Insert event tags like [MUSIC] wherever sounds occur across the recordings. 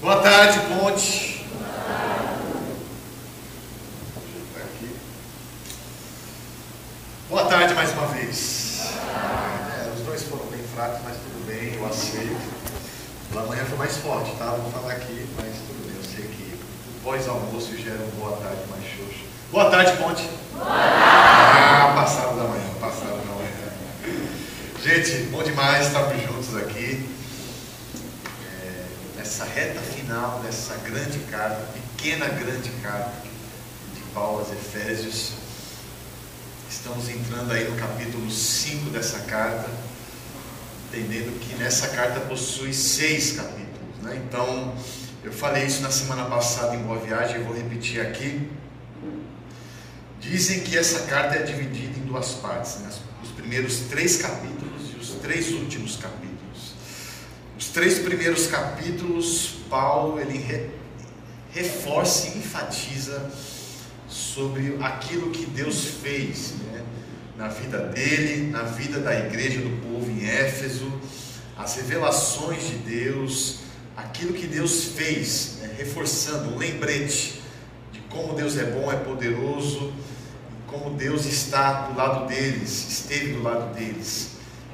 Boa tarde, Ponte. Boa tarde mais uma vez. É, os dois foram bem fracos, mas tudo bem, eu aceito. Pela manhã foi mais forte, tá? Vou falar aqui, mas tudo bem. Eu sei que o pós-almoço gera um boa tarde mais xoxo. Boa tarde, Ponte. Boa tarde. Ah, passado da manhã, passado da manhã. Gente, bom demais estarmos juntos aqui nessa reta final dessa grande carta, pequena grande carta de Paulo aos Efésios. Estamos entrando aí no capítulo 5 dessa carta, nessa carta possui seis capítulos. Né? Então, eu falei isso na semana passada em Boa Viagem e vou repetir aqui. Dizem que essa carta é dividida em duas partes, né? os primeiros três capítulos e os três últimos capítulos. Os três primeiros capítulos, Paulo ele re, reforça e enfatiza sobre aquilo que Deus fez né? na vida dele, na vida da igreja do povo em Éfeso, as revelações de Deus, aquilo que Deus fez, né? reforçando um lembrete de como Deus é bom, é poderoso, como Deus está do lado deles, esteve do lado deles.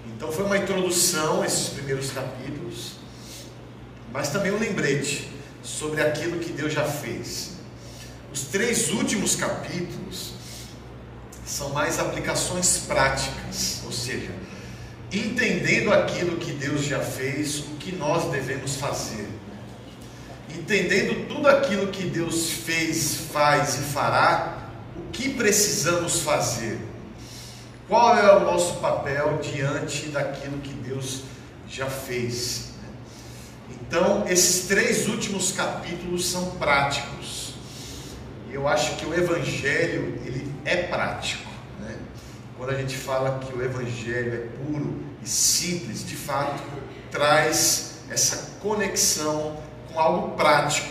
Então foi uma introdução esses primeiros capítulos, mas também um lembrete sobre aquilo que Deus já fez. Os três últimos capítulos são mais aplicações práticas, ou seja, entendendo aquilo que Deus já fez, o que nós devemos fazer. Entendendo tudo aquilo que Deus fez, faz e fará, o que precisamos fazer qual é o nosso papel diante daquilo que Deus já fez? Então, esses três últimos capítulos são práticos. Eu acho que o Evangelho ele é prático. Quando a gente fala que o Evangelho é puro e simples, de fato, traz essa conexão com algo prático.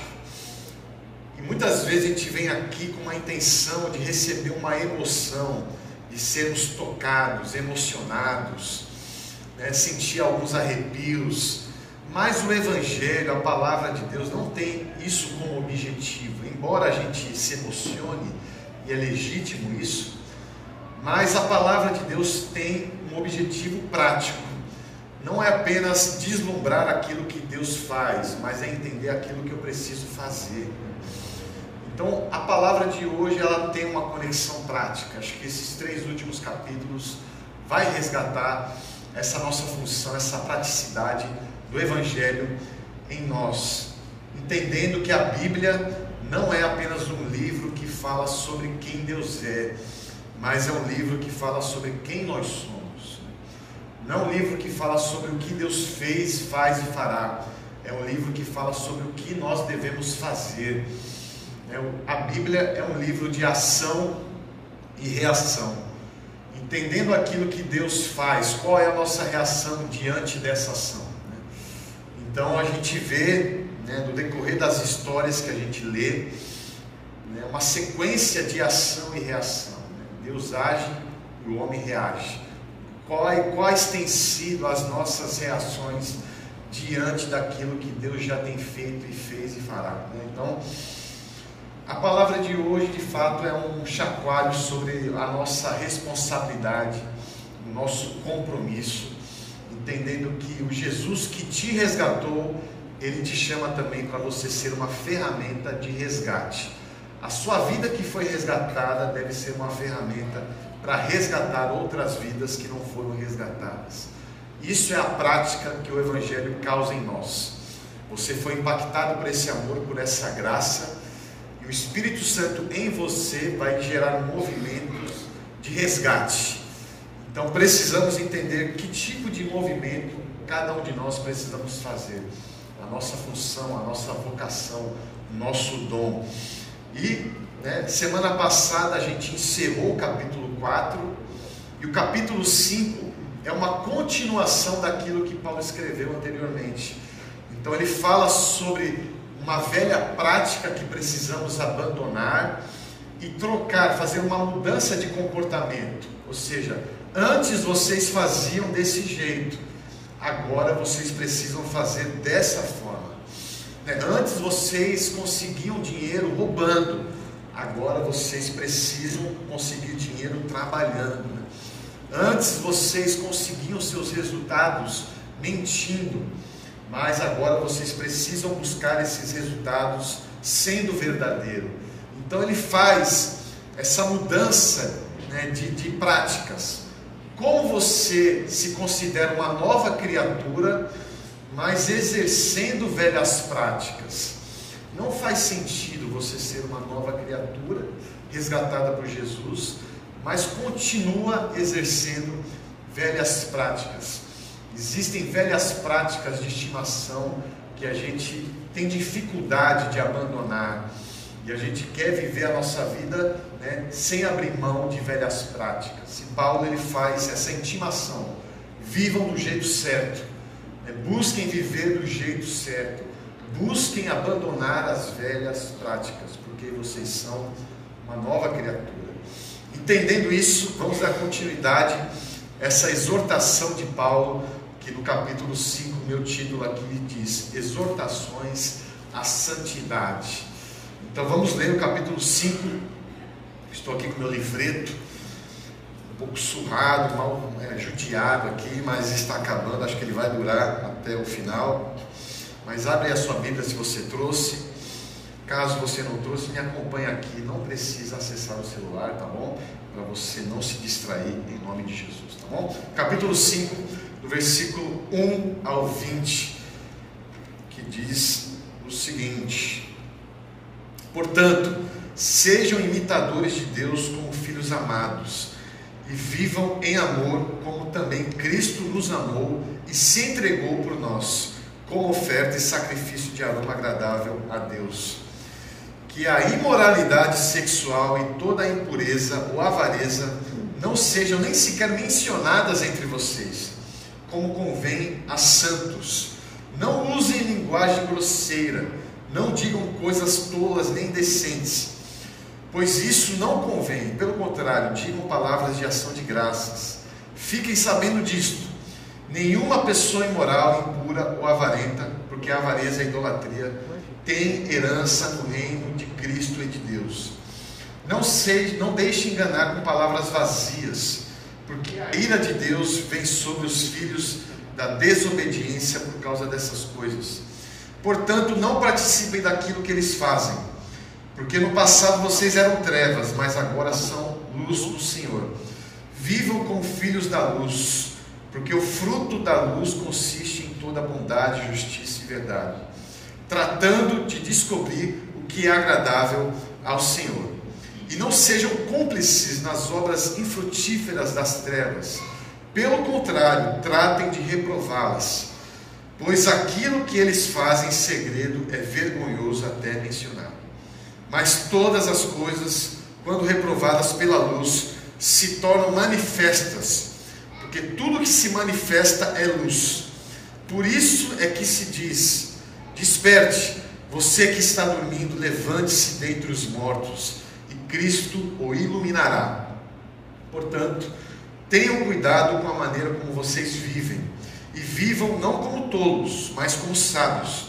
E muitas vezes a gente vem aqui com uma intenção de receber uma emoção de sermos tocados, emocionados, né, sentir alguns arrepios. Mas o Evangelho, a palavra de Deus, não tem isso como objetivo. Embora a gente se emocione, e é legítimo isso, mas a palavra de Deus tem um objetivo prático. Não é apenas deslumbrar aquilo que Deus faz, mas é entender aquilo que eu preciso fazer. Então, a palavra de hoje ela tem uma conexão prática. Acho que esses três últimos capítulos vai resgatar essa nossa função, essa praticidade do evangelho em nós, entendendo que a Bíblia não é apenas um livro que fala sobre quem Deus é, mas é um livro que fala sobre quem nós somos. Não é um livro que fala sobre o que Deus fez, faz e fará. É um livro que fala sobre o que nós devemos fazer é a Bíblia é um livro de ação e reação. Entendendo aquilo que Deus faz, qual é a nossa reação diante dessa ação. Né? Então a gente vê, né, no decorrer das histórias que a gente lê, né, uma sequência de ação e reação. Deus age e o homem reage. Quais, quais têm sido as nossas reações diante daquilo que Deus já tem feito e fez e fará? Né? Então, a palavra de hoje, de fato, é um chacoalho sobre a nossa responsabilidade, o nosso compromisso, entendendo que o Jesus que te resgatou, ele te chama também para você ser uma ferramenta de resgate. A sua vida que foi resgatada deve ser uma ferramenta para resgatar outras vidas que não foram resgatadas. Isso é a prática que o Evangelho causa em nós. Você foi impactado por esse amor, por essa graça o Espírito Santo em você vai gerar um movimento de resgate. Então precisamos entender que tipo de movimento cada um de nós precisamos fazer. A nossa função, a nossa vocação, o nosso dom. E né, semana passada a gente encerrou o capítulo 4 e o capítulo 5 é uma continuação daquilo que Paulo escreveu anteriormente. Então ele fala sobre uma velha prática que precisamos abandonar e trocar, fazer uma mudança de comportamento. Ou seja, antes vocês faziam desse jeito, agora vocês precisam fazer dessa forma. Né? Antes vocês conseguiam dinheiro roubando, agora vocês precisam conseguir dinheiro trabalhando. Né? Antes vocês conseguiam seus resultados mentindo, mas agora vocês precisam buscar esses resultados sendo verdadeiro. Então ele faz essa mudança né, de, de práticas. Como você se considera uma nova criatura, mas exercendo velhas práticas? Não faz sentido você ser uma nova criatura, resgatada por Jesus, mas continua exercendo velhas práticas. Existem velhas práticas de estimação que a gente tem dificuldade de abandonar e a gente quer viver a nossa vida né, sem abrir mão de velhas práticas. E Paulo ele faz essa intimação: vivam do jeito certo, busquem viver do jeito certo, busquem abandonar as velhas práticas, porque vocês são uma nova criatura. Entendendo isso, vamos dar continuidade a essa exortação de Paulo, que no capítulo 5, meu título aqui diz: Exortações à Santidade. Então vamos ler o capítulo 5. Estou aqui com meu livreto, um pouco surrado, mal é, judiado aqui, mas está acabando. Acho que ele vai durar até o final. Mas abre a sua Bíblia se você trouxe. Caso você não trouxe, me acompanhe aqui. Não precisa acessar o celular, tá bom? Para você não se distrair em nome de Jesus, tá bom? Capítulo 5, do versículo 1 ao 20, que diz o seguinte: Portanto, sejam imitadores de Deus como filhos amados e vivam em amor, como também Cristo nos amou e se entregou por nós, como oferta e sacrifício de aroma agradável a Deus. Que a imoralidade sexual e toda a impureza ou avareza não sejam nem sequer mencionadas entre vocês, como convém a santos. Não usem linguagem grosseira não digam coisas tolas nem indecentes, pois isso não convém. Pelo contrário, digam palavras de ação de graças. Fiquem sabendo disto: nenhuma pessoa imoral, impura ou avarenta, porque a avareza e a idolatria, tem herança no reino de Cristo e de Deus. Não, sei, não deixe enganar com palavras vazias, porque a ira de Deus vem sobre os filhos da desobediência por causa dessas coisas. Portanto, não participem daquilo que eles fazem, porque no passado vocês eram trevas, mas agora são luz do Senhor. Vivam como filhos da luz, porque o fruto da luz consiste em toda bondade, justiça e verdade, tratando de descobrir o que é agradável ao Senhor. E não sejam cúmplices nas obras infrutíferas das trevas. Pelo contrário, tratem de reprová-las pois aquilo que eles fazem em segredo é vergonhoso até mencionar. Mas todas as coisas, quando reprovadas pela luz, se tornam manifestas, porque tudo que se manifesta é luz. Por isso é que se diz: Desperte, você que está dormindo, levante-se dentre os mortos, e Cristo o iluminará. Portanto, tenham cuidado com a maneira como vocês vivem e vivam não como tolos, mas como sábios,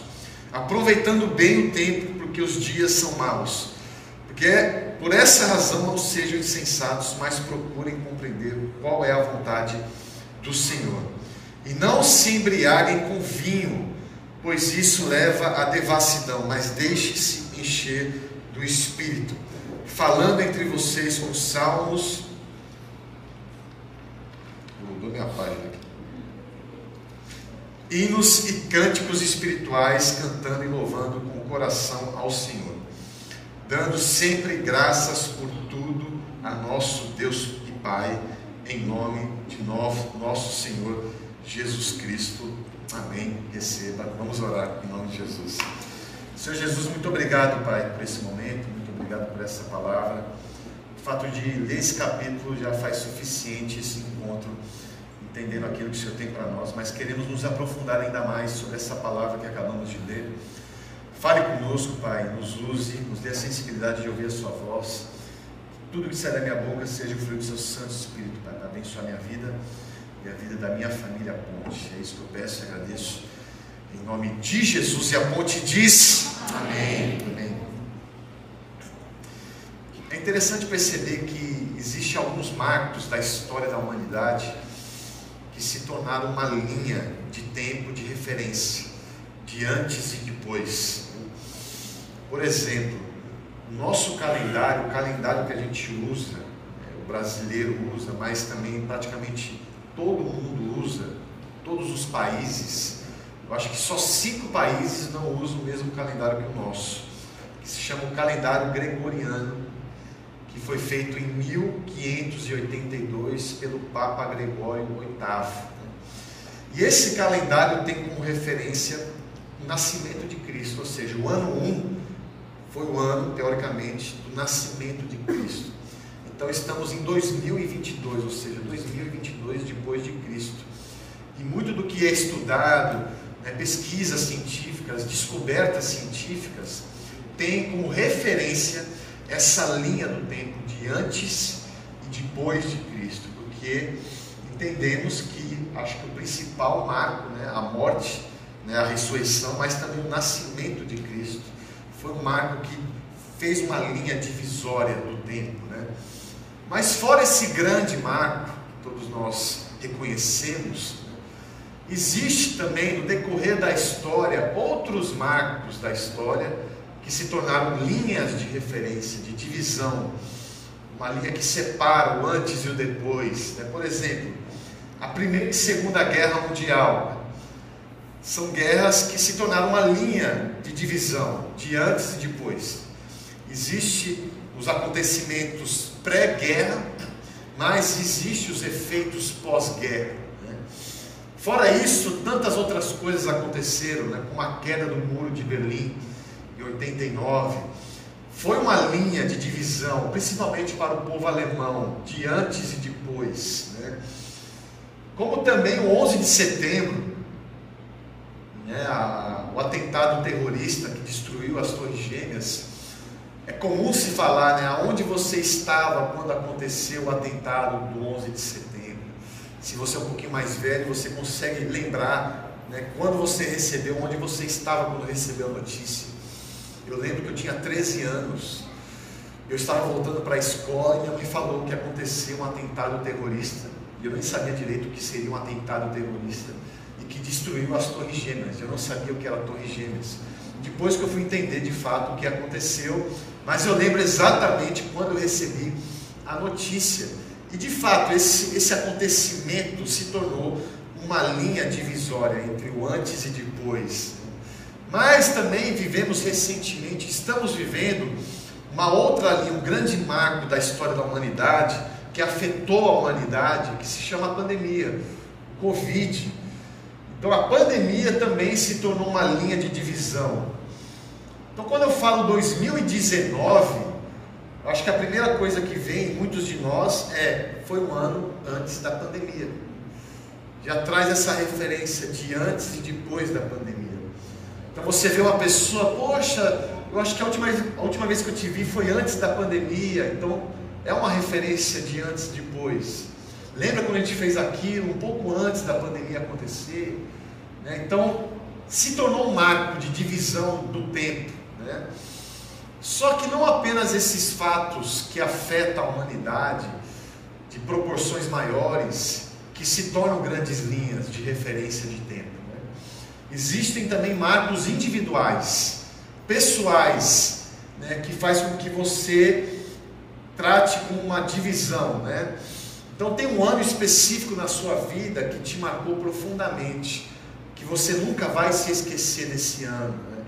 aproveitando bem o tempo, porque os dias são maus. Porque por essa razão não sejam insensatos, mas procurem compreender qual é a vontade do Senhor. E não se embriaguem com vinho, pois isso leva à devassidão, mas deixe-se encher do Espírito, falando entre vocês com salmos. Mudou minha página aqui hinos e cânticos espirituais, cantando e louvando com coração ao Senhor, dando sempre graças por tudo a nosso Deus e Pai, em nome de nosso Senhor Jesus Cristo. Amém. Receba. Vamos orar em nome de Jesus. Senhor Jesus, muito obrigado, Pai, por esse momento, muito obrigado por essa palavra. O fato de ler esse capítulo já faz suficiente esse encontro entendendo aquilo que o Senhor tem para nós, mas queremos nos aprofundar ainda mais sobre essa palavra que acabamos de ler. Fale conosco, Pai, nos use, nos dê a sensibilidade de ouvir a Sua voz. Que tudo que sai da minha boca seja o fruto do Seu Santo Espírito, Pai, para abençoar minha vida e a vida da minha família Ponte. É isso que eu peço e agradeço. Em nome de Jesus, e a Ponte diz: Amém. Amém. É interessante perceber que existem alguns marcos da história da humanidade que se tornaram uma linha de tempo de referência de antes e depois. Por exemplo, nosso calendário, o calendário que a gente usa, é, o brasileiro usa, mas também praticamente todo mundo usa, todos os países, eu acho que só cinco países não usam o mesmo calendário que o nosso, que se chama o calendário gregoriano, que foi feito em 1582 pelo Papa Gregório VIII. E esse calendário tem como referência nascimento de Cristo, ou seja, o ano 1 foi o ano, teoricamente, do nascimento de Cristo. Então estamos em 2022, ou seja, 2022 depois de Cristo. E muito do que é estudado, né, pesquisas científicas, descobertas científicas, tem como referência essa linha do tempo de antes e depois de Cristo, porque entendemos que acho que o principal marco, né, a morte, né, a ressurreição, mas também o nascimento de Cristo, foi um marco que fez uma linha divisória do tempo, né? Mas fora esse grande marco que todos nós reconhecemos, existe também no decorrer da história outros marcos da história que se tornaram linhas de referência, de divisão, uma linha que separa o antes e o depois. Né? Por exemplo, a Primeira e Segunda Guerra Mundial são guerras que se tornaram uma linha de divisão, de antes e depois. Existe os acontecimentos pré-guerra, mas existe os efeitos pós-guerra. Né? Fora isso, tantas outras coisas aconteceram, né? como a queda do muro de Berlim em 89. Foi uma linha de divisão, principalmente para o povo alemão, de antes e depois. Né? Como também o 11 de setembro, né? a, o atentado terrorista que destruiu as Torres Gêmeas é comum se falar, né, aonde você estava quando aconteceu o atentado do 11 de setembro. Se você é um pouquinho mais velho, você consegue lembrar, né, quando você recebeu, onde você estava quando recebeu a notícia. Eu lembro que eu tinha 13 anos, eu estava voltando para a escola e minha mãe falou que aconteceu um atentado terrorista. E eu nem sabia direito o que seria um atentado terrorista que destruiu as Torres Gêmeas. Eu não sabia o que era Torres Gêmeas. Depois que eu fui entender de fato o que aconteceu, mas eu lembro exatamente quando eu recebi a notícia. E de fato, esse, esse acontecimento se tornou uma linha divisória entre o antes e depois. Mas também vivemos recentemente, estamos vivendo uma outra linha, um grande marco da história da humanidade, que afetou a humanidade, que se chama pandemia, Covid. Então a pandemia também se tornou uma linha de divisão. Então, quando eu falo 2019, acho que a primeira coisa que vem em muitos de nós é: foi um ano antes da pandemia. Já traz essa referência de antes e depois da pandemia. Então, você vê uma pessoa, poxa, eu acho que a última, a última vez que eu te vi foi antes da pandemia. Então, é uma referência de antes e depois. Lembra quando a gente fez aquilo um pouco antes da pandemia acontecer? Né? Então, se tornou um marco de divisão do tempo. Né? Só que não apenas esses fatos que afetam a humanidade de proporções maiores, que se tornam grandes linhas de referência de tempo. Né? Existem também marcos individuais, pessoais, né, que faz com que você trate com uma divisão. Né? Então tem um ano específico na sua vida que te marcou profundamente, que você nunca vai se esquecer desse ano. Né?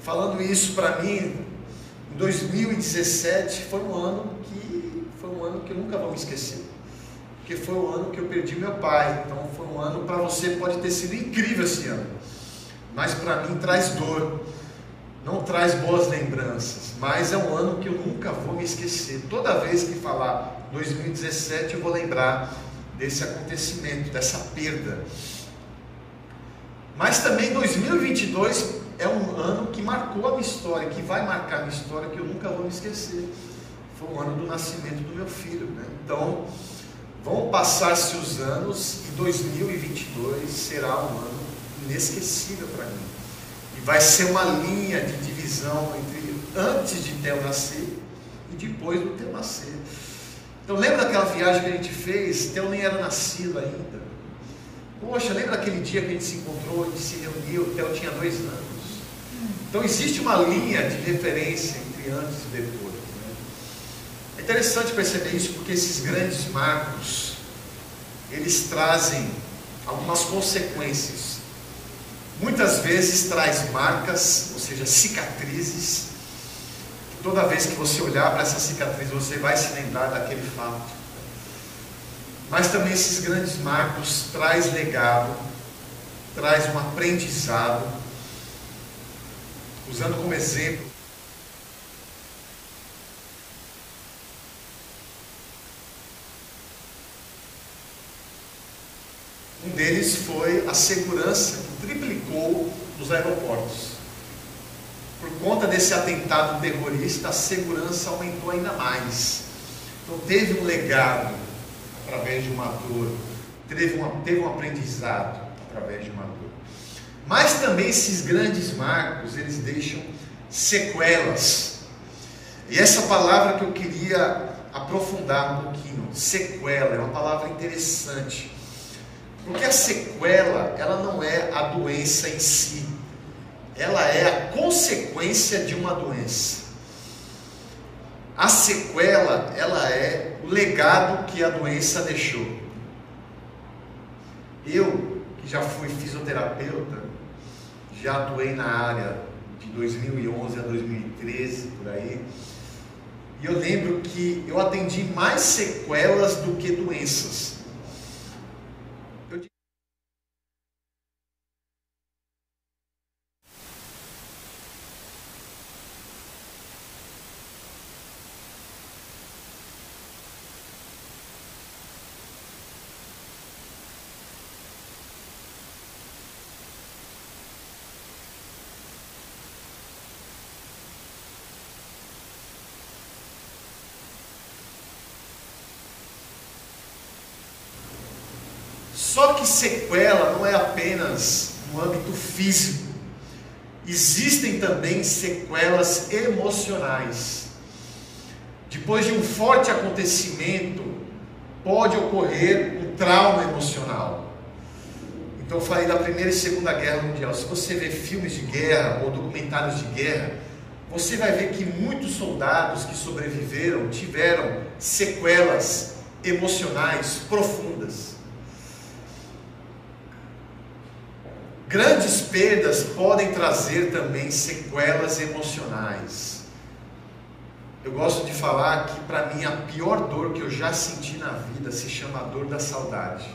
Falando isso para mim, em 2017 foi um ano que foi um ano que eu nunca vou me esquecer. Porque foi o ano que eu perdi meu pai. Então foi um ano para você pode ter sido incrível esse ano. Mas para mim traz dor. Não traz boas lembranças, mas é um ano que eu nunca vou me esquecer. Toda vez que falar 2017, eu vou lembrar desse acontecimento, dessa perda. Mas também 2022 é um ano que marcou a minha história, que vai marcar a minha história, que eu nunca vou me esquecer. Foi o ano do nascimento do meu filho. Né? Então, vão passar-se os anos e 2022 será um ano inesquecível para mim. E vai ser uma linha de divisão entre antes de Theo nascer e depois do teu nascer. Então lembra daquela viagem que a gente fez? Teu nem era nascido ainda. Poxa, lembra daquele dia que a gente se encontrou, a gente se reuniu, Theo tinha dois anos. Então existe uma linha de referência entre antes e depois. Né? É interessante perceber isso porque esses grandes marcos, eles trazem algumas consequências. Muitas vezes traz marcas, ou seja, cicatrizes. Toda vez que você olhar para essa cicatriz, você vai se lembrar daquele fato. Mas também esses grandes marcos traz legado, traz um aprendizado. Usando como exemplo Um deles foi a segurança que triplicou nos aeroportos. Por conta desse atentado terrorista, a segurança aumentou ainda mais. Então teve um legado através de uma dor, teve, teve um aprendizado através de uma dor. Mas também esses grandes marcos, eles deixam sequelas. E essa palavra que eu queria aprofundar um pouquinho, sequela, é uma palavra interessante. Porque a sequela, ela não é a doença em si, ela é a consequência de uma doença. A sequela, ela é o legado que a doença deixou. Eu, que já fui fisioterapeuta, já atuei na área de 2011 a 2013, por aí, e eu lembro que eu atendi mais sequelas do que doenças. Só que sequela não é apenas no âmbito físico, existem também sequelas emocionais. Depois de um forte acontecimento, pode ocorrer um trauma emocional. Então eu falei da Primeira e Segunda Guerra Mundial. Se você vê filmes de guerra ou documentários de guerra, você vai ver que muitos soldados que sobreviveram tiveram sequelas emocionais profundas. Grandes perdas podem trazer também sequelas emocionais. Eu gosto de falar que para mim a pior dor que eu já senti na vida se chama a dor da saudade.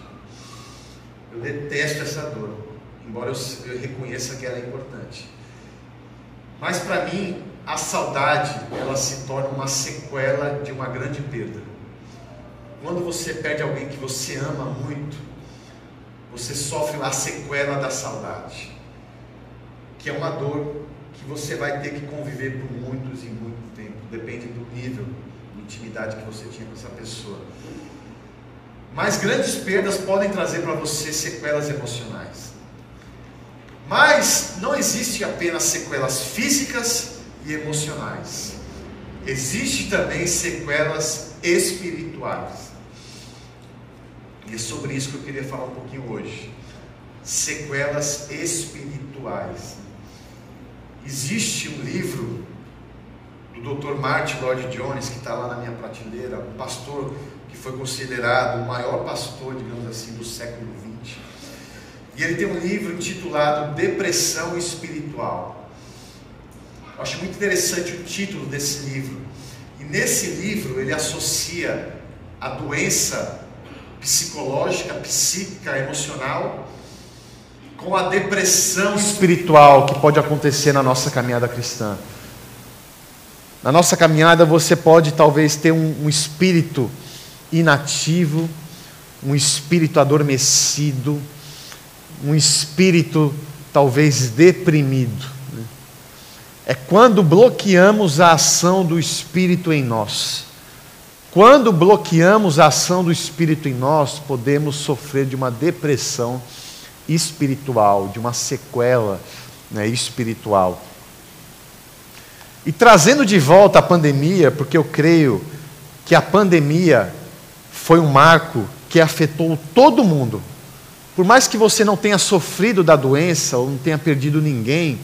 Eu detesto essa dor, embora eu, eu reconheça que ela é importante. Mas para mim a saudade ela se torna uma sequela de uma grande perda. Quando você perde alguém que você ama muito, você sofre a sequela da saudade, que é uma dor que você vai ter que conviver por muitos e muito tempo, depende do nível de intimidade que você tinha com essa pessoa. Mas grandes perdas podem trazer para você sequelas emocionais. Mas não existe apenas sequelas físicas e emocionais. Existe também sequelas espirituais. E é sobre isso que eu queria falar um pouquinho hoje. Sequelas espirituais. Existe um livro do Dr. Martin Lloyd Jones, que está lá na minha prateleira, um pastor que foi considerado o maior pastor, digamos assim, do século XX. E ele tem um livro intitulado Depressão Espiritual. Eu acho muito interessante o título desse livro. E nesse livro ele associa a doença psicológica, psíquica, emocional, com a depressão espiritual que pode acontecer na nossa caminhada cristã. Na nossa caminhada você pode talvez ter um, um espírito inativo, um espírito adormecido, um espírito talvez deprimido. É quando bloqueamos a ação do Espírito em nós. Quando bloqueamos a ação do Espírito em nós, podemos sofrer de uma depressão espiritual, de uma sequela né, espiritual. E trazendo de volta a pandemia, porque eu creio que a pandemia foi um marco que afetou todo mundo. Por mais que você não tenha sofrido da doença ou não tenha perdido ninguém,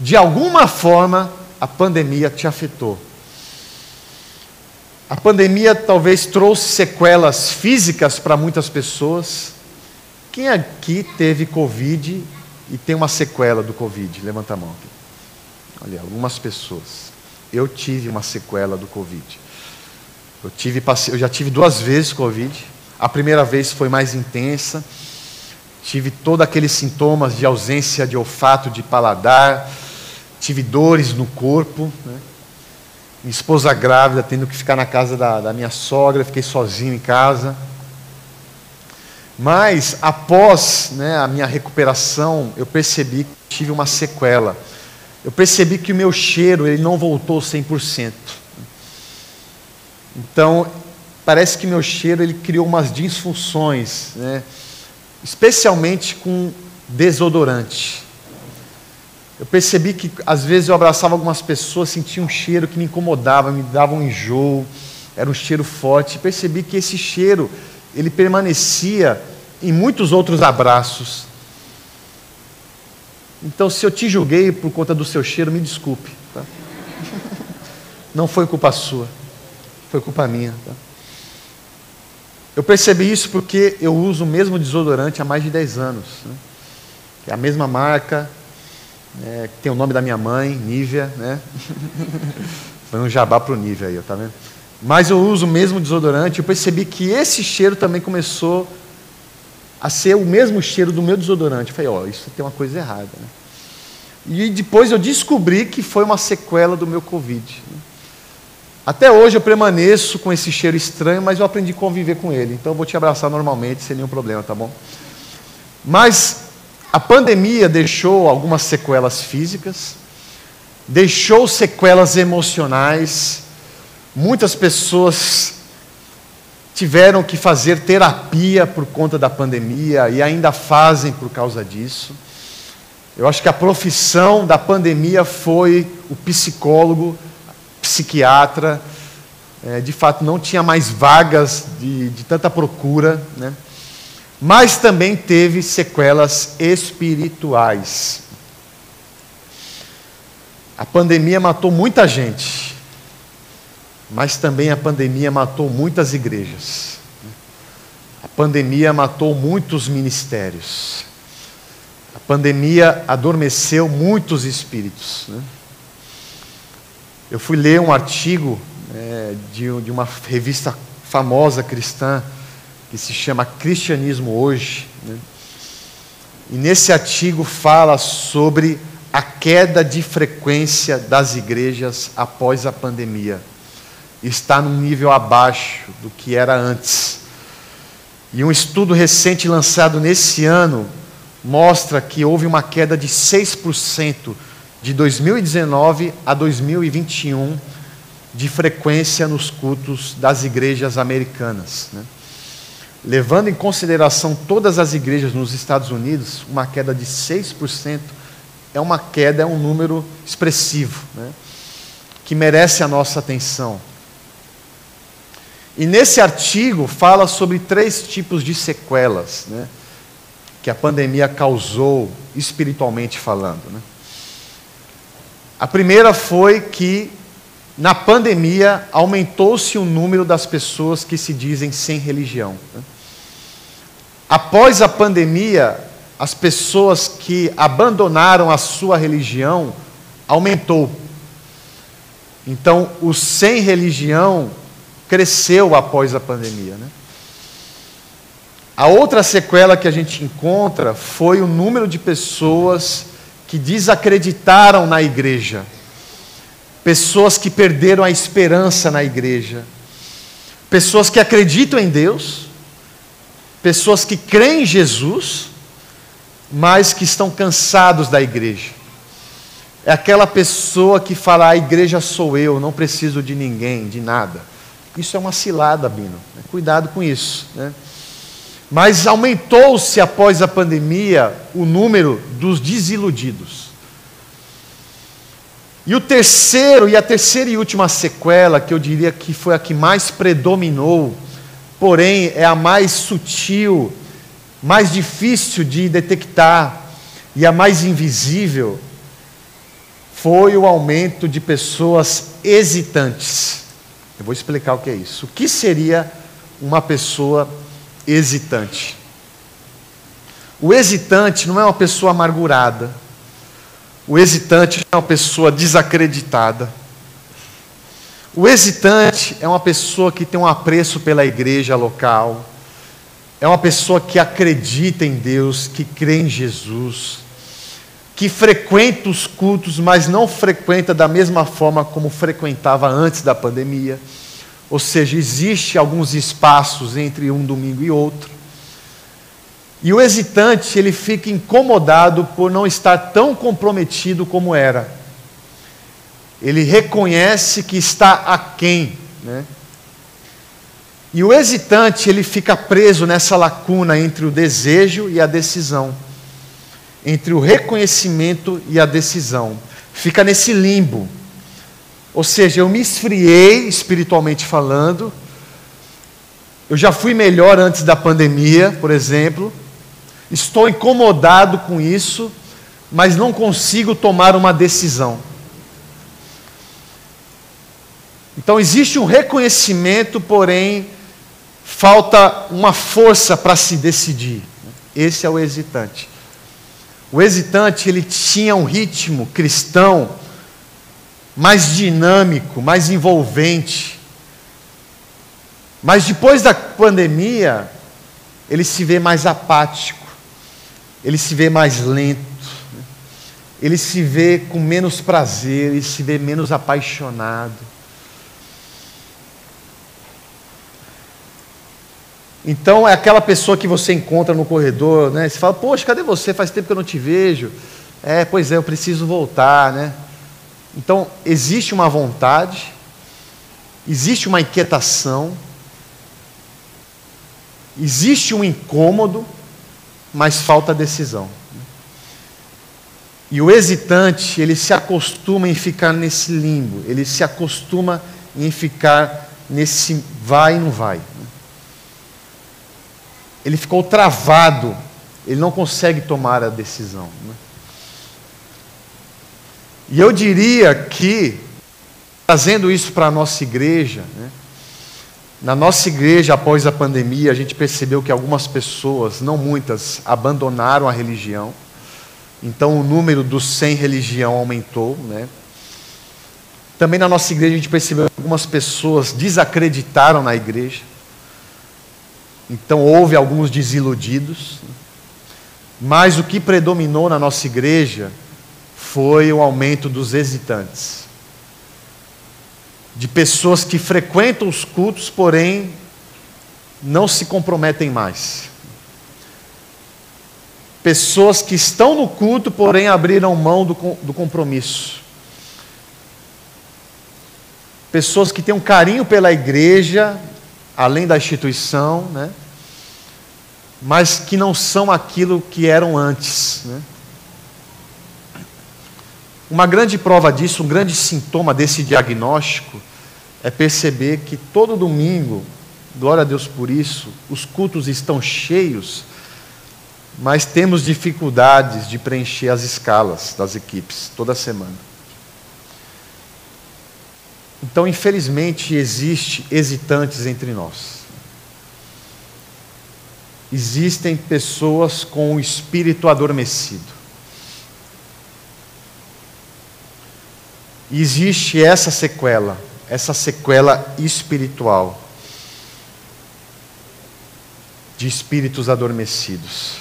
de alguma forma a pandemia te afetou. A pandemia talvez trouxe sequelas físicas para muitas pessoas. Quem aqui teve Covid e tem uma sequela do Covid? Levanta a mão aqui. Olha, algumas pessoas. Eu tive uma sequela do Covid. Eu, tive, eu já tive duas vezes Covid. A primeira vez foi mais intensa. Tive todos aqueles sintomas de ausência de olfato, de paladar. Tive dores no corpo. Né? Minha esposa grávida, tendo que ficar na casa da, da minha sogra. Fiquei sozinho em casa. Mas, após né, a minha recuperação, eu percebi que tive uma sequela. Eu percebi que o meu cheiro ele não voltou 100%. Então, parece que meu cheiro ele criou umas disfunções, né? especialmente com desodorante. Eu percebi que às vezes eu abraçava algumas pessoas, sentia um cheiro que me incomodava, me dava um enjoo, era um cheiro forte. Percebi que esse cheiro ele permanecia em muitos outros abraços. Então, se eu te julguei por conta do seu cheiro, me desculpe. Tá? [LAUGHS] Não foi culpa sua, foi culpa minha. Tá? Eu percebi isso porque eu uso o mesmo desodorante há mais de 10 anos. Né? É a mesma marca, né, tem o nome da minha mãe, Nívia. Né? [LAUGHS] Foi um jabá para o Nívia aí, tá vendo? Mas eu uso o mesmo desodorante. Eu percebi que esse cheiro também começou a ser o mesmo cheiro do meu desodorante. Eu falei, ó, oh, isso tem uma coisa errada. Né? E depois eu descobri que foi uma sequela do meu Covid. Né? Até hoje eu permaneço com esse cheiro estranho, mas eu aprendi a conviver com ele. Então eu vou te abraçar normalmente, sem nenhum problema, tá bom? Mas a pandemia deixou algumas sequelas físicas, deixou sequelas emocionais. Muitas pessoas tiveram que fazer terapia por conta da pandemia e ainda fazem por causa disso. Eu acho que a profissão da pandemia foi o psicólogo psiquiatra, é, de fato não tinha mais vagas de, de tanta procura, né? Mas também teve sequelas espirituais. A pandemia matou muita gente, mas também a pandemia matou muitas igrejas. A pandemia matou muitos ministérios. A pandemia adormeceu muitos espíritos. Né? Eu fui ler um artigo é, de, de uma revista famosa cristã que se chama Cristianismo Hoje. Né? E nesse artigo fala sobre a queda de frequência das igrejas após a pandemia. Está num nível abaixo do que era antes. E um estudo recente lançado nesse ano mostra que houve uma queda de 6% de 2019 a 2021 de frequência nos cultos das igrejas americanas. Né? Levando em consideração todas as igrejas nos Estados Unidos, uma queda de 6% é uma queda, é um número expressivo, né? que merece a nossa atenção. E nesse artigo fala sobre três tipos de sequelas né? que a pandemia causou espiritualmente falando. Né? A primeira foi que, na pandemia, aumentou-se o número das pessoas que se dizem sem religião. Né? Após a pandemia, as pessoas que abandonaram a sua religião aumentou. Então, o sem religião cresceu após a pandemia. Né? A outra sequela que a gente encontra foi o número de pessoas que desacreditaram na igreja, pessoas que perderam a esperança na igreja, pessoas que acreditam em Deus, pessoas que creem em Jesus, mas que estão cansados da igreja. É aquela pessoa que fala: a igreja sou eu, não preciso de ninguém, de nada. Isso é uma cilada, Bino. Cuidado com isso. Né? Mas aumentou-se após a pandemia o número dos desiludidos. E o terceiro, e a terceira e última sequela, que eu diria que foi a que mais predominou, porém é a mais sutil, mais difícil de detectar e a mais invisível, foi o aumento de pessoas hesitantes. Eu vou explicar o que é isso. O que seria uma pessoa hesitante? O hesitante não é uma pessoa amargurada. O hesitante é uma pessoa desacreditada. O hesitante é uma pessoa que tem um apreço pela igreja local. É uma pessoa que acredita em Deus, que crê em Jesus, que frequenta os cultos, mas não frequenta da mesma forma como frequentava antes da pandemia. Ou seja, existe alguns espaços entre um domingo e outro. E o hesitante, ele fica incomodado por não estar tão comprometido como era. Ele reconhece que está aquém, né? E o hesitante, ele fica preso nessa lacuna entre o desejo e a decisão, entre o reconhecimento e a decisão. Fica nesse limbo. Ou seja, eu me esfriei espiritualmente falando. Eu já fui melhor antes da pandemia, por exemplo. Estou incomodado com isso, mas não consigo tomar uma decisão. Então existe um reconhecimento, porém falta uma força para se decidir. Esse é o hesitante. O hesitante, ele tinha um ritmo cristão mais dinâmico, mais envolvente. Mas depois da pandemia, ele se vê mais apático, ele se vê mais lento, ele se vê com menos prazer, ele se vê menos apaixonado. Então é aquela pessoa que você encontra no corredor, né? Você fala, poxa, cadê você? Faz tempo que eu não te vejo. É, pois é, eu preciso voltar, né? Então existe uma vontade, existe uma inquietação, existe um incômodo, mas falta decisão. E o hesitante, ele se acostuma em ficar nesse limbo, ele se acostuma em ficar nesse vai e não vai ele ficou travado, ele não consegue tomar a decisão. E eu diria que, trazendo isso para a nossa igreja, né? Na nossa igreja, após a pandemia, a gente percebeu que algumas pessoas, não muitas, abandonaram a religião. Então o número dos sem religião aumentou. Né? Também na nossa igreja a gente percebeu que algumas pessoas desacreditaram na igreja. Então houve alguns desiludidos, mas o que predominou na nossa igreja foi o aumento dos hesitantes. De pessoas que frequentam os cultos, porém não se comprometem mais. Pessoas que estão no culto, porém abriram mão do, do compromisso. Pessoas que têm um carinho pela igreja, além da instituição, né? mas que não são aquilo que eram antes. Né? Uma grande prova disso, um grande sintoma desse diagnóstico, é perceber que todo domingo, glória a Deus por isso, os cultos estão cheios, mas temos dificuldades de preencher as escalas das equipes toda semana. Então, infelizmente, existe hesitantes entre nós. Existem pessoas com o espírito adormecido. E existe essa sequela, essa sequela espiritual de espíritos adormecidos.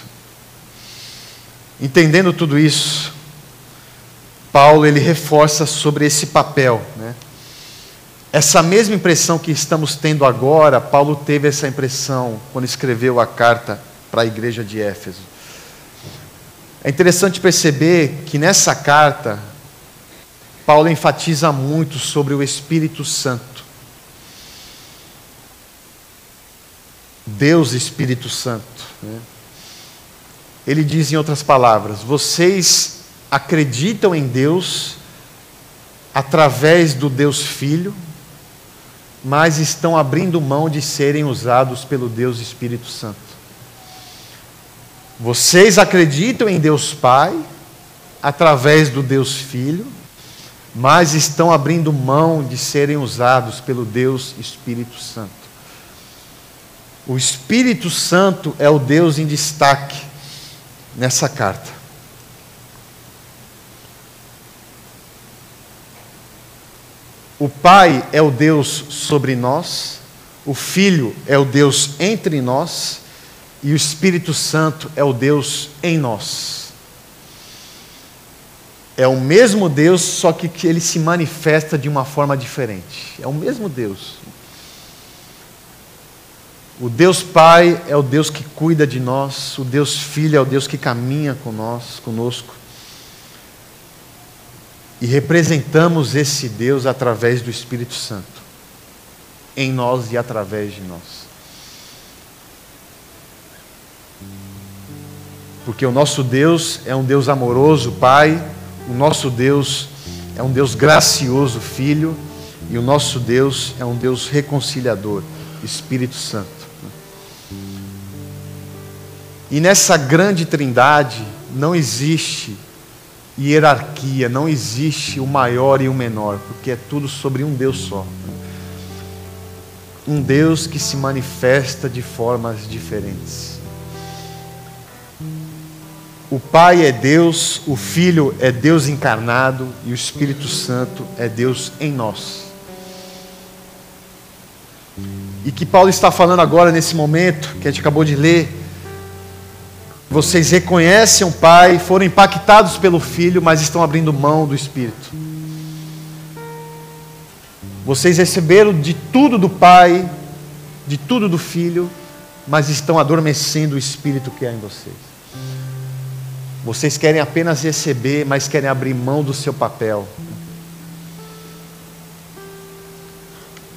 Entendendo tudo isso, Paulo ele reforça sobre esse papel, né? Essa mesma impressão que estamos tendo agora, Paulo teve essa impressão quando escreveu a carta para a igreja de Éfeso. É interessante perceber que nessa carta, Paulo enfatiza muito sobre o Espírito Santo. Deus Espírito Santo. Né? Ele diz em outras palavras: vocês acreditam em Deus através do Deus Filho, mas estão abrindo mão de serem usados pelo Deus Espírito Santo. Vocês acreditam em Deus Pai, através do Deus Filho, mas estão abrindo mão de serem usados pelo Deus Espírito Santo. O Espírito Santo é o Deus em destaque nessa carta. O Pai é o Deus sobre nós, o Filho é o Deus entre nós e o Espírito Santo é o Deus em nós. É o mesmo Deus, só que ele se manifesta de uma forma diferente. É o mesmo Deus. O Deus Pai é o Deus que cuida de nós, o Deus Filho é o Deus que caminha com nós, conosco. E representamos esse Deus através do Espírito Santo, em nós e através de nós. Porque o nosso Deus é um Deus amoroso, Pai, o nosso Deus é um Deus gracioso, Filho, e o nosso Deus é um Deus reconciliador, Espírito Santo. E nessa grande trindade não existe hierarquia, não existe o maior e o menor, porque é tudo sobre um Deus só. Um Deus que se manifesta de formas diferentes. O Pai é Deus, o Filho é Deus encarnado e o Espírito Santo é Deus em nós. E que Paulo está falando agora nesse momento, que a gente acabou de ler, vocês reconhecem o Pai, foram impactados pelo Filho, mas estão abrindo mão do Espírito. Vocês receberam de tudo do Pai, de tudo do Filho, mas estão adormecendo o Espírito que há em vocês. Vocês querem apenas receber, mas querem abrir mão do seu papel.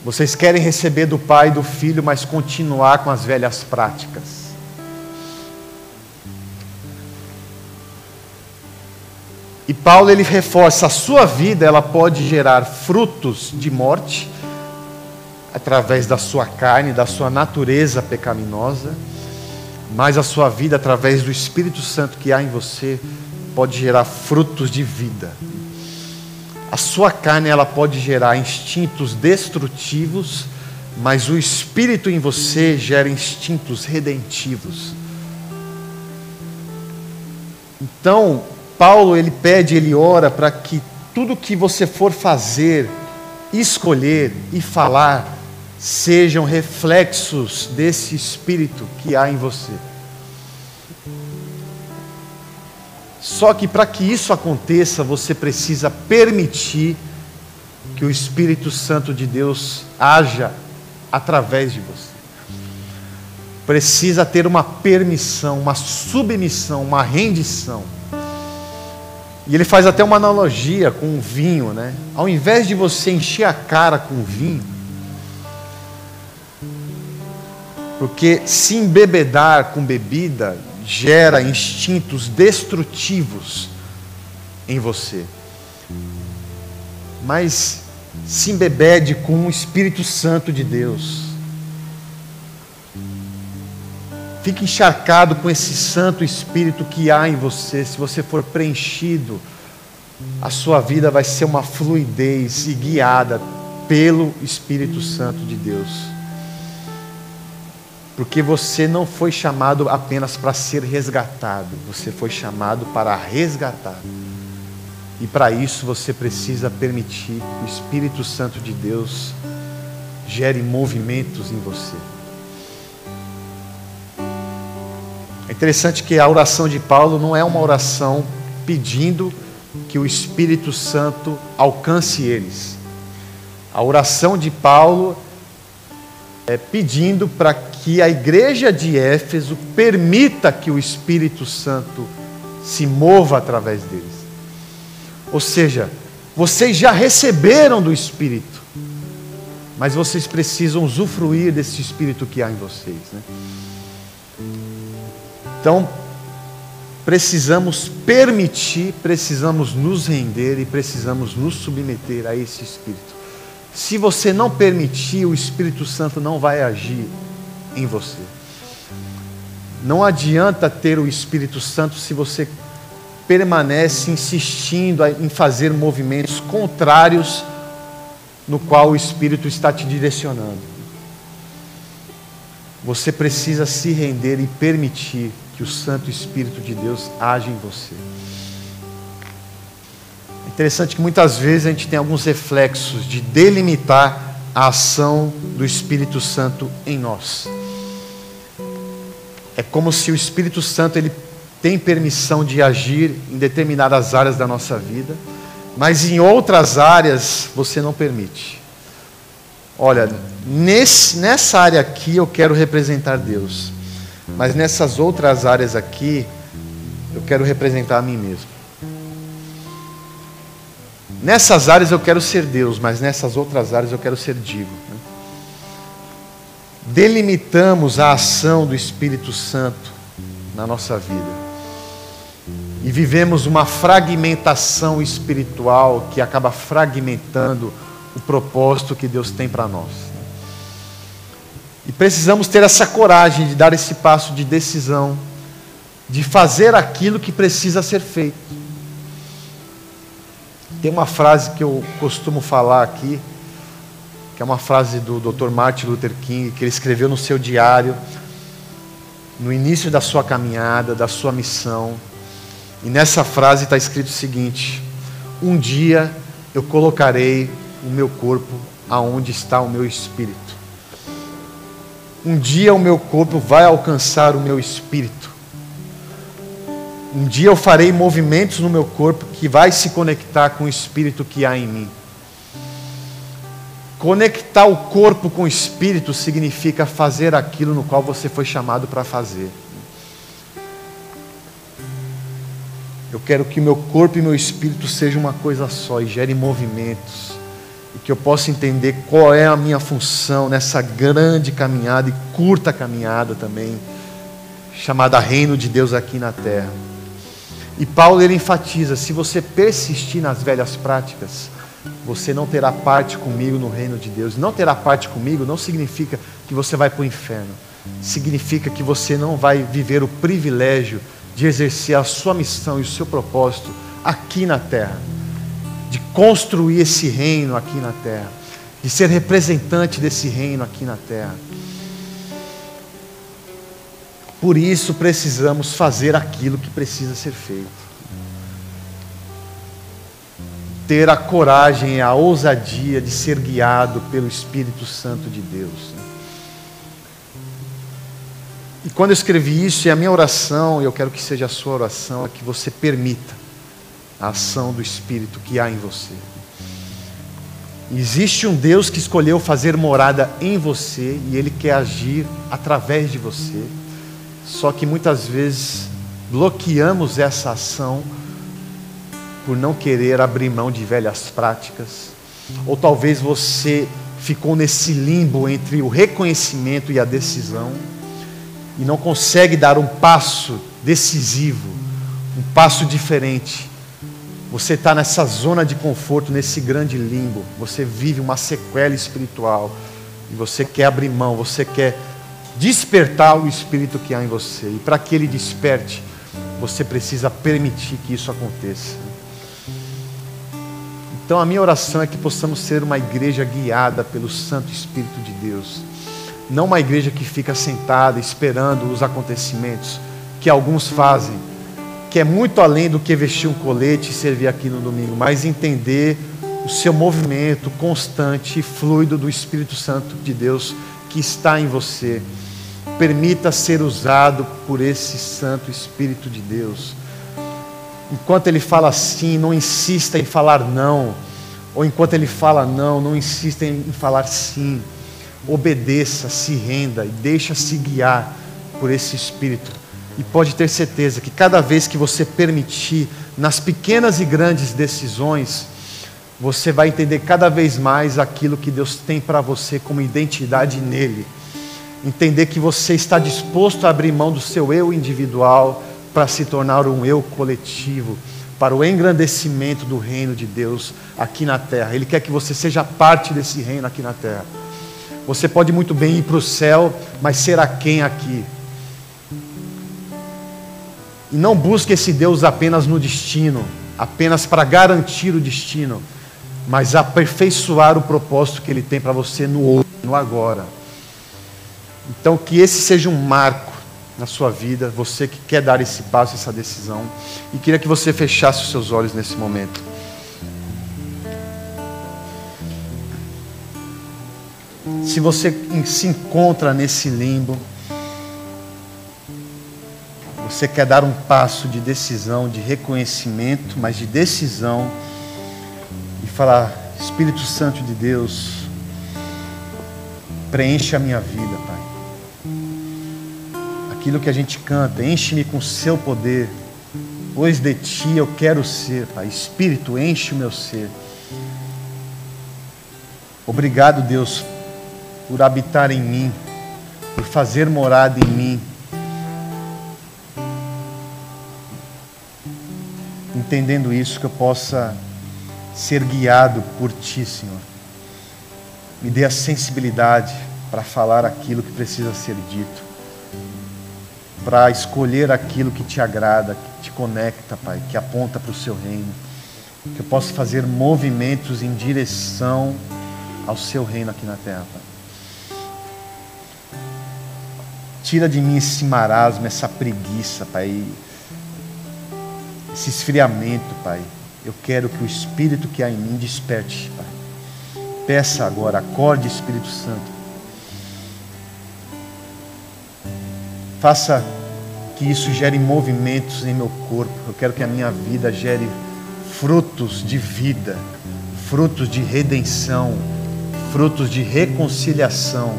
Vocês querem receber do Pai e do Filho, mas continuar com as velhas práticas. E Paulo ele reforça a sua vida, ela pode gerar frutos de morte através da sua carne, da sua natureza pecaminosa, mas a sua vida através do Espírito Santo que há em você pode gerar frutos de vida. A sua carne ela pode gerar instintos destrutivos, mas o espírito em você gera instintos redentivos. Então, Paulo ele pede, ele ora para que tudo que você for fazer, escolher e falar sejam reflexos desse espírito que há em você. Só que para que isso aconteça, você precisa permitir que o Espírito Santo de Deus haja através de você. Precisa ter uma permissão, uma submissão, uma rendição e ele faz até uma analogia com o vinho, né? Ao invés de você encher a cara com vinho, porque se embebedar com bebida gera instintos destrutivos em você. Mas se embebede com o Espírito Santo de Deus Fique encharcado com esse Santo Espírito que há em você. Se você for preenchido, a sua vida vai ser uma fluidez e guiada pelo Espírito Santo de Deus. Porque você não foi chamado apenas para ser resgatado, você foi chamado para resgatar. E para isso você precisa permitir que o Espírito Santo de Deus gere movimentos em você. É interessante que a oração de Paulo não é uma oração pedindo que o Espírito Santo alcance eles. A oração de Paulo é pedindo para que a igreja de Éfeso permita que o Espírito Santo se mova através deles. Ou seja, vocês já receberam do Espírito, mas vocês precisam usufruir desse Espírito que há em vocês. Né? Então, precisamos permitir, precisamos nos render e precisamos nos submeter a esse Espírito. Se você não permitir, o Espírito Santo não vai agir em você. Não adianta ter o Espírito Santo se você permanece insistindo em fazer movimentos contrários no qual o Espírito está te direcionando. Você precisa se render e permitir que o Santo Espírito de Deus age em você. Interessante que muitas vezes a gente tem alguns reflexos de delimitar a ação do Espírito Santo em nós. É como se o Espírito Santo ele tem permissão de agir em determinadas áreas da nossa vida, mas em outras áreas você não permite. Olha, nesse, nessa área aqui eu quero representar Deus, mas nessas outras áreas aqui eu quero representar a mim mesmo. Nessas áreas eu quero ser Deus, mas nessas outras áreas eu quero ser Digo. Né? Delimitamos a ação do Espírito Santo na nossa vida e vivemos uma fragmentação espiritual que acaba fragmentando o propósito que Deus tem para nós. E precisamos ter essa coragem de dar esse passo de decisão, de fazer aquilo que precisa ser feito. Tem uma frase que eu costumo falar aqui, que é uma frase do Dr. Martin Luther King, que ele escreveu no seu diário, no início da sua caminhada, da sua missão. E nessa frase está escrito o seguinte: Um dia eu colocarei o meu corpo aonde está o meu espírito. Um dia o meu corpo vai alcançar o meu espírito. Um dia eu farei movimentos no meu corpo que vai se conectar com o espírito que há em mim. Conectar o corpo com o espírito significa fazer aquilo no qual você foi chamado para fazer. Eu quero que meu corpo e meu espírito sejam uma coisa só e gerem movimentos. E que eu possa entender qual é a minha função nessa grande caminhada e curta caminhada também, chamada Reino de Deus aqui na terra. E Paulo ele enfatiza: se você persistir nas velhas práticas, você não terá parte comigo no reino de Deus. Não terá parte comigo não significa que você vai para o inferno. Significa que você não vai viver o privilégio de exercer a sua missão e o seu propósito aqui na terra, de construir esse reino aqui na terra, de ser representante desse reino aqui na terra. Por isso precisamos fazer aquilo que precisa ser feito. Ter a coragem e a ousadia de ser guiado pelo Espírito Santo de Deus. E quando eu escrevi isso, e a minha oração, e eu quero que seja a sua oração, é que você permita a ação do Espírito que há em você. Existe um Deus que escolheu fazer morada em você e Ele quer agir através de você. Só que muitas vezes bloqueamos essa ação por não querer abrir mão de velhas práticas. Ou talvez você ficou nesse limbo entre o reconhecimento e a decisão e não consegue dar um passo decisivo, um passo diferente. Você está nessa zona de conforto, nesse grande limbo. Você vive uma sequela espiritual. E você quer abrir mão, você quer despertar o espírito que há em você. E para que ele desperte, você precisa permitir que isso aconteça. Então a minha oração é que possamos ser uma igreja guiada pelo Santo Espírito de Deus não uma igreja que fica sentada esperando os acontecimentos que alguns fazem, que é muito além do que vestir um colete e servir aqui no domingo, mas entender o seu movimento constante e fluido do Espírito Santo de Deus que está em você. Permita ser usado por esse Santo Espírito de Deus. Enquanto ele fala sim, não insista em falar não. Ou enquanto ele fala não, não insista em falar sim obedeça, se renda e deixa-se guiar por esse Espírito. E pode ter certeza que cada vez que você permitir, nas pequenas e grandes decisões, você vai entender cada vez mais aquilo que Deus tem para você como identidade nele. Entender que você está disposto a abrir mão do seu eu individual para se tornar um eu coletivo, para o engrandecimento do reino de Deus aqui na terra. Ele quer que você seja parte desse reino aqui na terra. Você pode muito bem ir para o céu, mas será quem aqui? E não busque esse Deus apenas no destino, apenas para garantir o destino, mas aperfeiçoar o propósito que Ele tem para você no hoje, no agora. Então, que esse seja um marco na sua vida, você que quer dar esse passo, essa decisão, e queria que você fechasse os seus olhos nesse momento. Se você se encontra nesse limbo, você quer dar um passo de decisão, de reconhecimento, mas de decisão, e falar: Espírito Santo de Deus, preenche a minha vida. Aquilo que a gente canta, enche-me com seu poder, pois de ti eu quero ser, Pai. Espírito, enche o meu ser. Obrigado, Deus, por habitar em mim, por fazer morada em mim. Entendendo isso, que eu possa ser guiado por Ti, Senhor. Me dê a sensibilidade para falar aquilo que precisa ser dito, para escolher aquilo que te agrada, que te conecta, Pai, que aponta para o Seu reino. Que eu possa fazer movimentos em direção ao Seu reino aqui na terra, Pai. Tira de mim esse marasmo, essa preguiça, Pai. Esse esfriamento, Pai. Eu quero que o Espírito que há em mim desperte, Pai. Peça agora, acorde, Espírito Santo. Faça que isso gere movimentos em meu corpo. Eu quero que a minha vida gere frutos de vida, frutos de redenção, frutos de reconciliação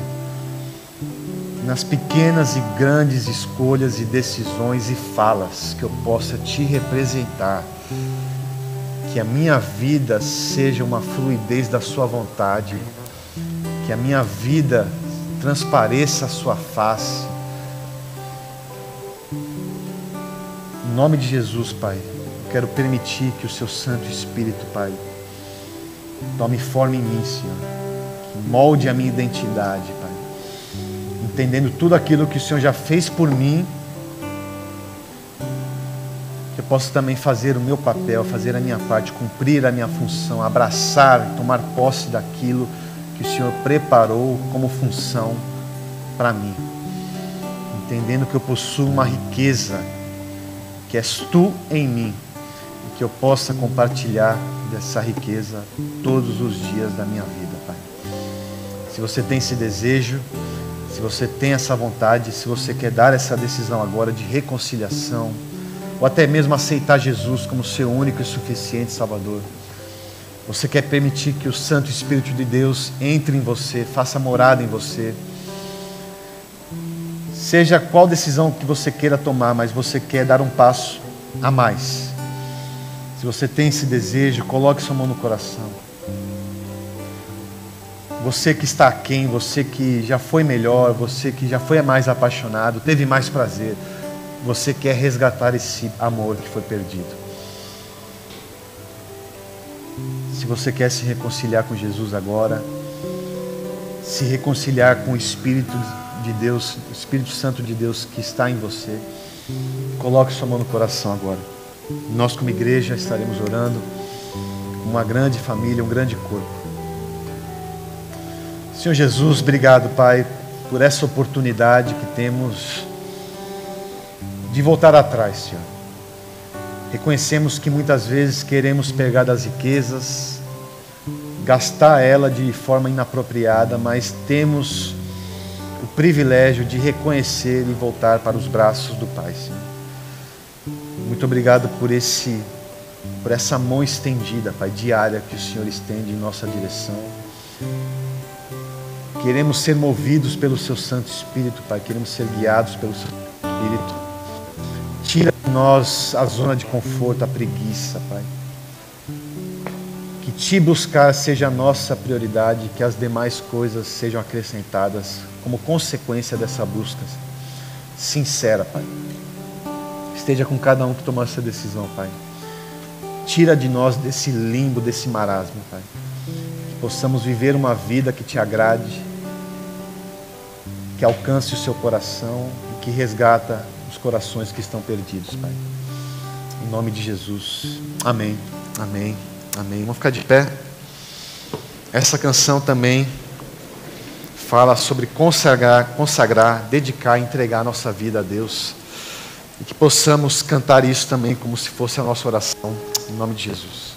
nas pequenas e grandes escolhas e decisões e falas que eu possa te representar. Que a minha vida seja uma fluidez da Sua vontade, que a minha vida transpareça a Sua face. Em nome de Jesus, Pai, eu quero permitir que o Seu Santo Espírito, Pai, tome forma em mim, Senhor, que molde a minha identidade, entendendo tudo aquilo que o Senhor já fez por mim, que eu possa também fazer o meu papel, fazer a minha parte, cumprir a minha função, abraçar, tomar posse daquilo que o Senhor preparou como função para mim. Entendendo que eu possuo uma riqueza, que és tu em mim, e que eu possa compartilhar dessa riqueza todos os dias da minha vida, Pai. Se você tem esse desejo, se você tem essa vontade, se você quer dar essa decisão agora de reconciliação, ou até mesmo aceitar Jesus como seu único e suficiente Salvador, você quer permitir que o Santo Espírito de Deus entre em você, faça morada em você. Seja qual decisão que você queira tomar, mas você quer dar um passo a mais. Se você tem esse desejo, coloque sua mão no coração. Você que está aquém, você que já foi melhor, você que já foi mais apaixonado, teve mais prazer, você quer resgatar esse amor que foi perdido. Se você quer se reconciliar com Jesus agora, se reconciliar com o Espírito de Deus, o Espírito Santo de Deus que está em você, coloque sua mão no coração agora. Nós, como igreja, estaremos orando, uma grande família, um grande corpo. Senhor Jesus, obrigado, Pai, por essa oportunidade que temos de voltar atrás, Senhor. Reconhecemos que muitas vezes queremos pegar das riquezas, gastar ela de forma inapropriada, mas temos o privilégio de reconhecer e voltar para os braços do Pai, Senhor. Muito obrigado por esse por essa mão estendida, Pai, diária que o Senhor estende em nossa direção. Queremos ser movidos pelo Seu Santo Espírito, Pai. Queremos ser guiados pelo Seu Espírito. Tira de nós a zona de conforto, a preguiça, Pai. Que Te buscar seja a nossa prioridade, que as demais coisas sejam acrescentadas como consequência dessa busca sincera, Pai. esteja com cada um que tomou essa decisão, Pai. Tira de nós desse limbo, desse marasmo, Pai. Que possamos viver uma vida que te agrade, que alcance o seu coração e que resgata os corações que estão perdidos, Pai. Em nome de Jesus. Amém. Amém. Amém. Vamos ficar de pé. Essa canção também fala sobre consagrar, consagrar, dedicar, entregar a nossa vida a Deus. E que possamos cantar isso também como se fosse a nossa oração. Em nome de Jesus.